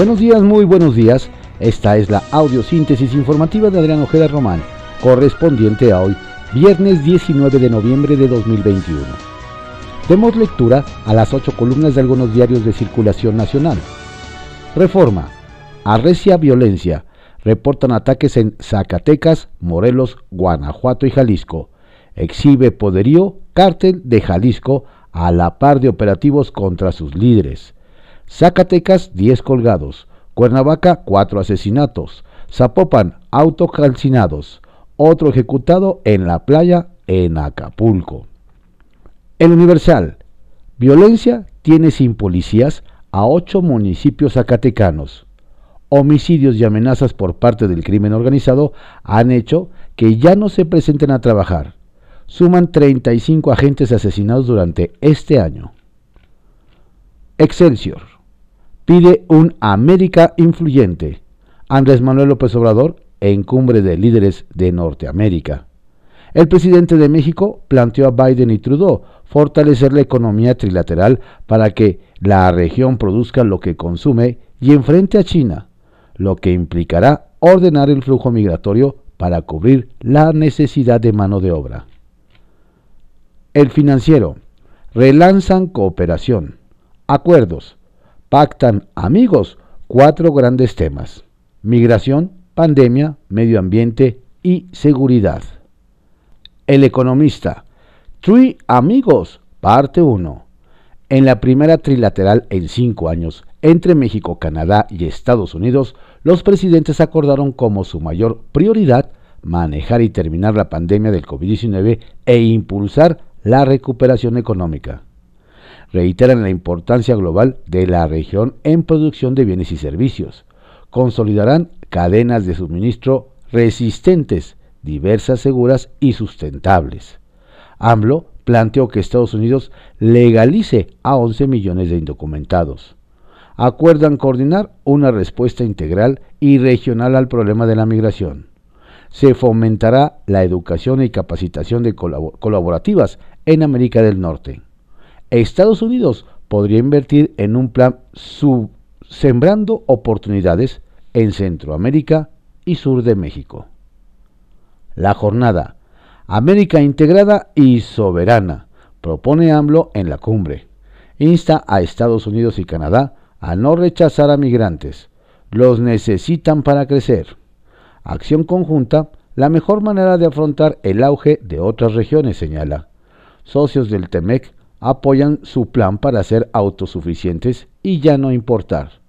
Buenos días, muy buenos días. Esta es la audiosíntesis informativa de Adrián Ojeda Román, correspondiente a hoy, viernes 19 de noviembre de 2021. Demos lectura a las ocho columnas de algunos diarios de circulación nacional. Reforma. Arrecia violencia. Reportan ataques en Zacatecas, Morelos, Guanajuato y Jalisco. Exhibe poderío cártel de Jalisco a la par de operativos contra sus líderes. Zacatecas, 10 colgados. Cuernavaca, 4 asesinatos. Zapopan, autocalcinados. Otro ejecutado en la playa en Acapulco. El Universal. Violencia tiene sin policías a ocho municipios zacatecanos. Homicidios y amenazas por parte del crimen organizado han hecho que ya no se presenten a trabajar suman 35 agentes asesinados durante este año. Excelsior pide un América influyente. Andrés Manuel López Obrador en cumbre de líderes de Norteamérica. El presidente de México planteó a Biden y Trudeau fortalecer la economía trilateral para que la región produzca lo que consume y enfrente a China, lo que implicará ordenar el flujo migratorio para cubrir la necesidad de mano de obra. El financiero. Relanzan cooperación. Acuerdos. Pactan amigos. Cuatro grandes temas. Migración, pandemia, medio ambiente y seguridad. El economista. Three Amigos, parte 1. En la primera trilateral en cinco años entre México, Canadá y Estados Unidos, los presidentes acordaron como su mayor prioridad manejar y terminar la pandemia del COVID-19 e impulsar la recuperación económica. Reiteran la importancia global de la región en producción de bienes y servicios. Consolidarán cadenas de suministro resistentes, diversas, seguras y sustentables. AMLO planteó que Estados Unidos legalice a 11 millones de indocumentados. Acuerdan coordinar una respuesta integral y regional al problema de la migración se fomentará la educación y capacitación de colaborativas en América del Norte. Estados Unidos podría invertir en un plan sembrando oportunidades en Centroamérica y sur de México. La jornada América integrada y soberana propone AMLO en la cumbre. Insta a Estados Unidos y Canadá a no rechazar a migrantes. Los necesitan para crecer acción conjunta, la mejor manera de afrontar el auge de otras regiones, señala. Socios del TEMEC apoyan su plan para ser autosuficientes y ya no importar,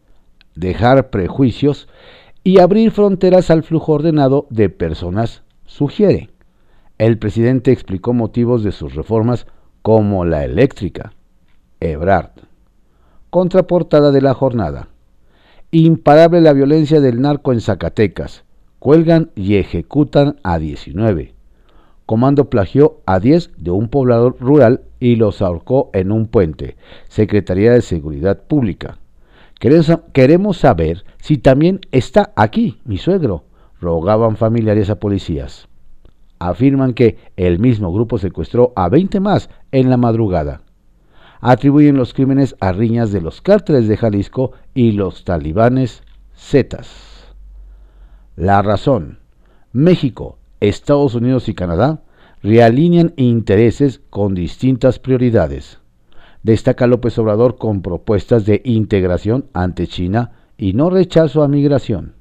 dejar prejuicios y abrir fronteras al flujo ordenado de personas, sugiere. El presidente explicó motivos de sus reformas como la eléctrica. Ebrard. Contraportada de la jornada. Imparable la violencia del narco en Zacatecas cuelgan y ejecutan a 19. Comando plagió a 10 de un poblador rural y los ahorcó en un puente. Secretaría de Seguridad Pública. Queremos saber si también está aquí mi suegro, rogaban familiares a policías. Afirman que el mismo grupo secuestró a 20 más en la madrugada. Atribuyen los crímenes a riñas de los cárteles de Jalisco y los talibanes Zetas. La razón. México, Estados Unidos y Canadá realinean intereses con distintas prioridades. Destaca López Obrador con propuestas de integración ante China y no rechazo a migración.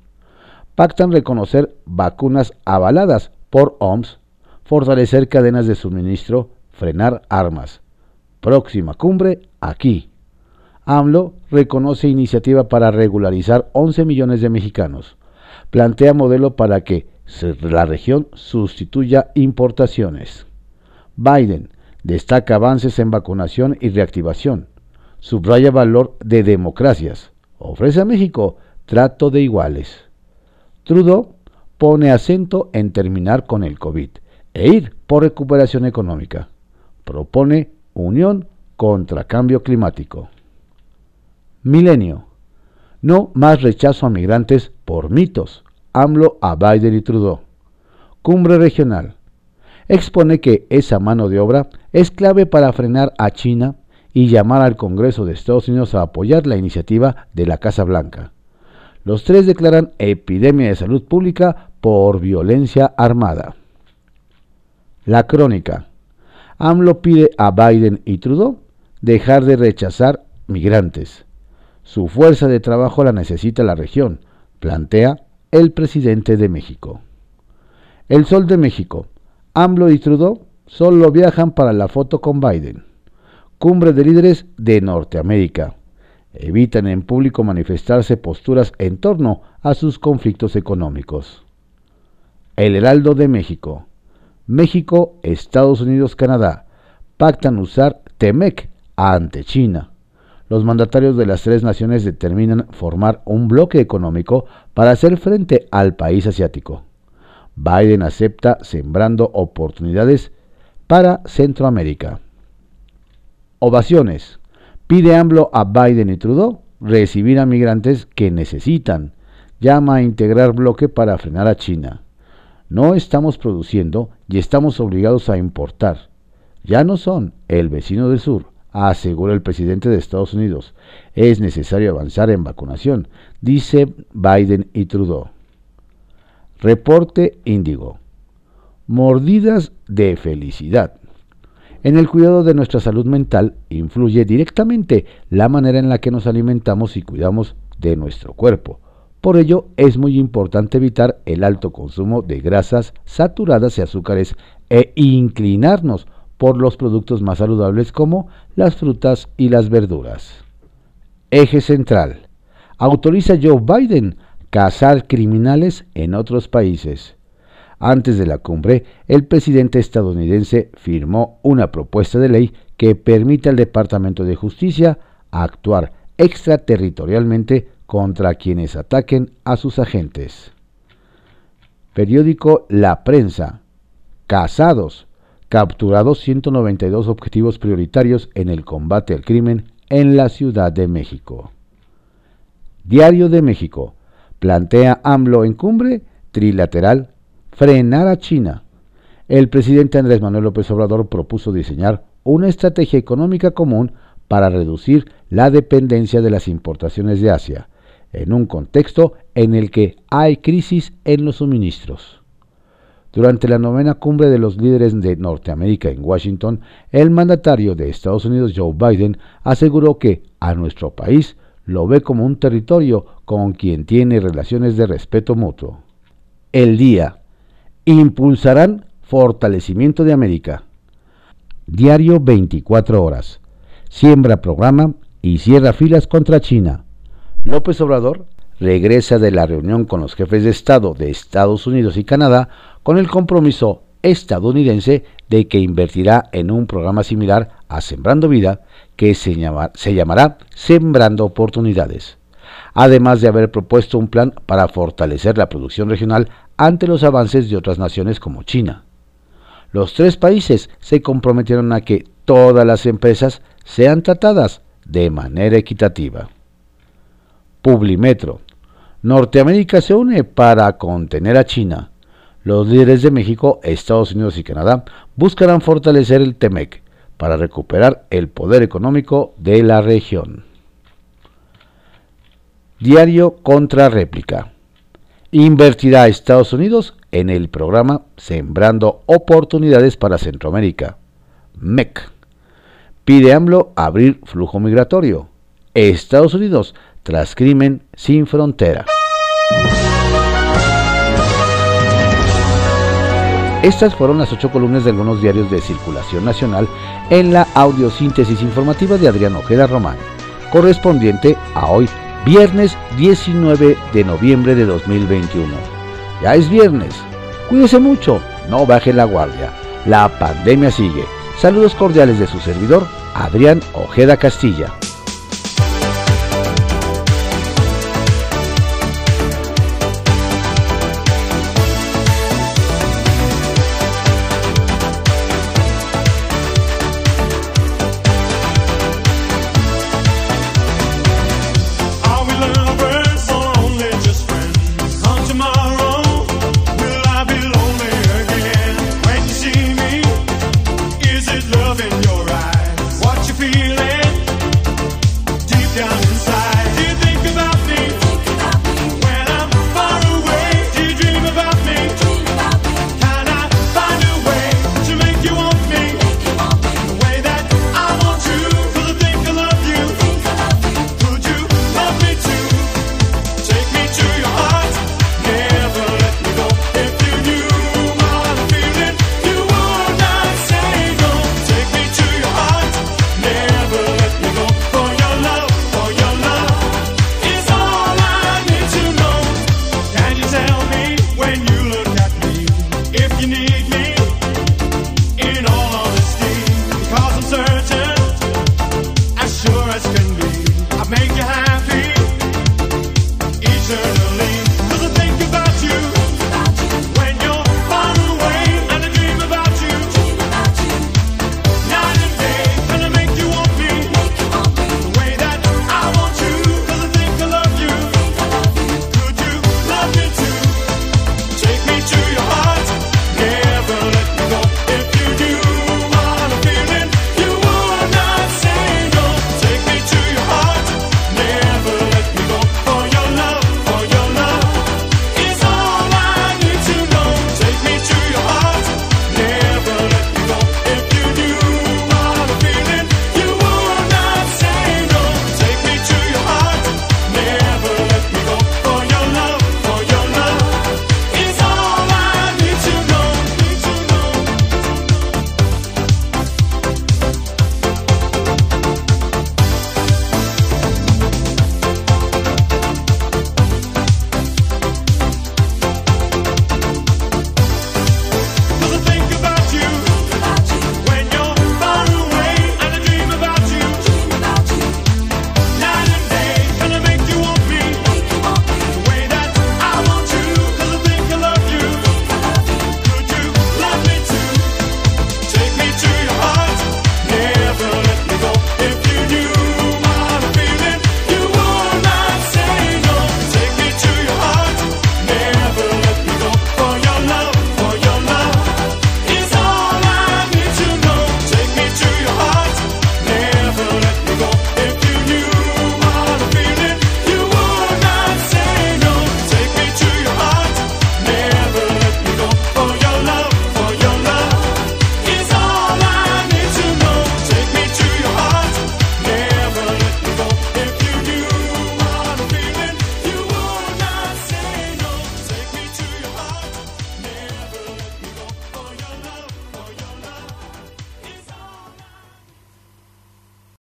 Pactan reconocer vacunas avaladas por OMS, fortalecer cadenas de suministro, frenar armas. Próxima cumbre aquí. AMLO reconoce iniciativa para regularizar 11 millones de mexicanos plantea modelo para que la región sustituya importaciones. Biden destaca avances en vacunación y reactivación. Subraya valor de democracias. Ofrece a México trato de iguales. Trudeau pone acento en terminar con el COVID e ir por recuperación económica. Propone unión contra cambio climático. Milenio no más rechazo a migrantes por mitos. AMLO a Biden y Trudeau. Cumbre regional. Expone que esa mano de obra es clave para frenar a China y llamar al Congreso de Estados Unidos a apoyar la iniciativa de la Casa Blanca. Los tres declaran epidemia de salud pública por violencia armada. La crónica. AMLO pide a Biden y Trudeau dejar de rechazar migrantes. Su fuerza de trabajo la necesita la región, plantea el presidente de México. El Sol de México. AMLO y Trudeau solo viajan para la foto con Biden. Cumbre de líderes de Norteamérica. Evitan en público manifestarse posturas en torno a sus conflictos económicos. El Heraldo de México. México, Estados Unidos, Canadá pactan usar TEMEC ante China. Los mandatarios de las tres naciones determinan formar un bloque económico para hacer frente al país asiático. Biden acepta sembrando oportunidades para Centroamérica. Ovaciones. Pide AMLO a Biden y Trudeau recibir a migrantes que necesitan. Llama a integrar bloque para frenar a China. No estamos produciendo y estamos obligados a importar. Ya no son el vecino del sur, asegura el presidente de Estados Unidos. Es necesario avanzar en vacunación, dice Biden y Trudeau. Reporte Índigo. Mordidas de felicidad. En el cuidado de nuestra salud mental influye directamente la manera en la que nos alimentamos y cuidamos de nuestro cuerpo. Por ello es muy importante evitar el alto consumo de grasas saturadas y azúcares e inclinarnos por los productos más saludables como las frutas y las verduras. Eje central. Autoriza Joe Biden cazar criminales en otros países. Antes de la cumbre, el presidente estadounidense firmó una propuesta de ley que permite al Departamento de Justicia actuar extraterritorialmente contra quienes ataquen a sus agentes. Periódico La Prensa. Casados. Capturados 192 objetivos prioritarios en el combate al crimen en la Ciudad de México. Diario de México. Plantea AMLO en cumbre trilateral frenar a China. El presidente Andrés Manuel López Obrador propuso diseñar una estrategia económica común para reducir la dependencia de las importaciones de Asia, en un contexto en el que hay crisis en los suministros. Durante la novena cumbre de los líderes de Norteamérica en Washington, el mandatario de Estados Unidos, Joe Biden, aseguró que a nuestro país lo ve como un territorio con quien tiene relaciones de respeto mutuo. El día impulsarán fortalecimiento de América. Diario 24 horas. Siembra programa y cierra filas contra China. López Obrador regresa de la reunión con los jefes de Estado de Estados Unidos y Canadá con el compromiso estadounidense de que invertirá en un programa similar a Sembrando Vida que se, llamará Sembrando Oportunidades además de haber propuesto un plan para fortalecer la producción regional ante los avances de otras naciones como China. Los tres países se comprometieron a que todas las empresas sean tratadas de manera equitativa. Publimetro. Norteamérica se une para contener a China. Los líderes de México, Estados Unidos y Canadá buscarán fortalecer el TEMEC para recuperar el poder económico de la región. Diario contra réplica invertirá Estados Unidos en el programa Sembrando Oportunidades para Centroamérica. MEC. Pide AMLO abrir flujo migratorio. Estados Unidos tras crimen sin frontera. Estas fueron las ocho columnas de algunos diarios de circulación nacional en la audiosíntesis informativa de Adrián Ojeda Román, correspondiente a hoy viernes 19 de noviembre de 2021. Ya es viernes. Cuídese mucho, no baje la guardia. La pandemia sigue. Saludos cordiales de su servidor, Adrián Ojeda Castilla.